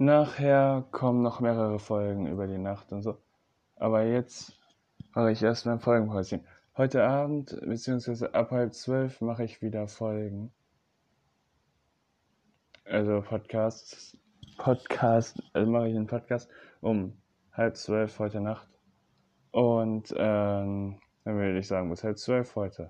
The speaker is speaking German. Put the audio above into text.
Nachher kommen noch mehrere Folgen über die Nacht und so. Aber jetzt mache ich erst mein Folgenhäuschen. Heute Abend, beziehungsweise ab halb zwölf, mache ich wieder Folgen. Also Podcasts. Podcast, also mache ich einen Podcast um halb zwölf heute Nacht. Und ähm, dann würde ich sagen, bis halb zwölf heute.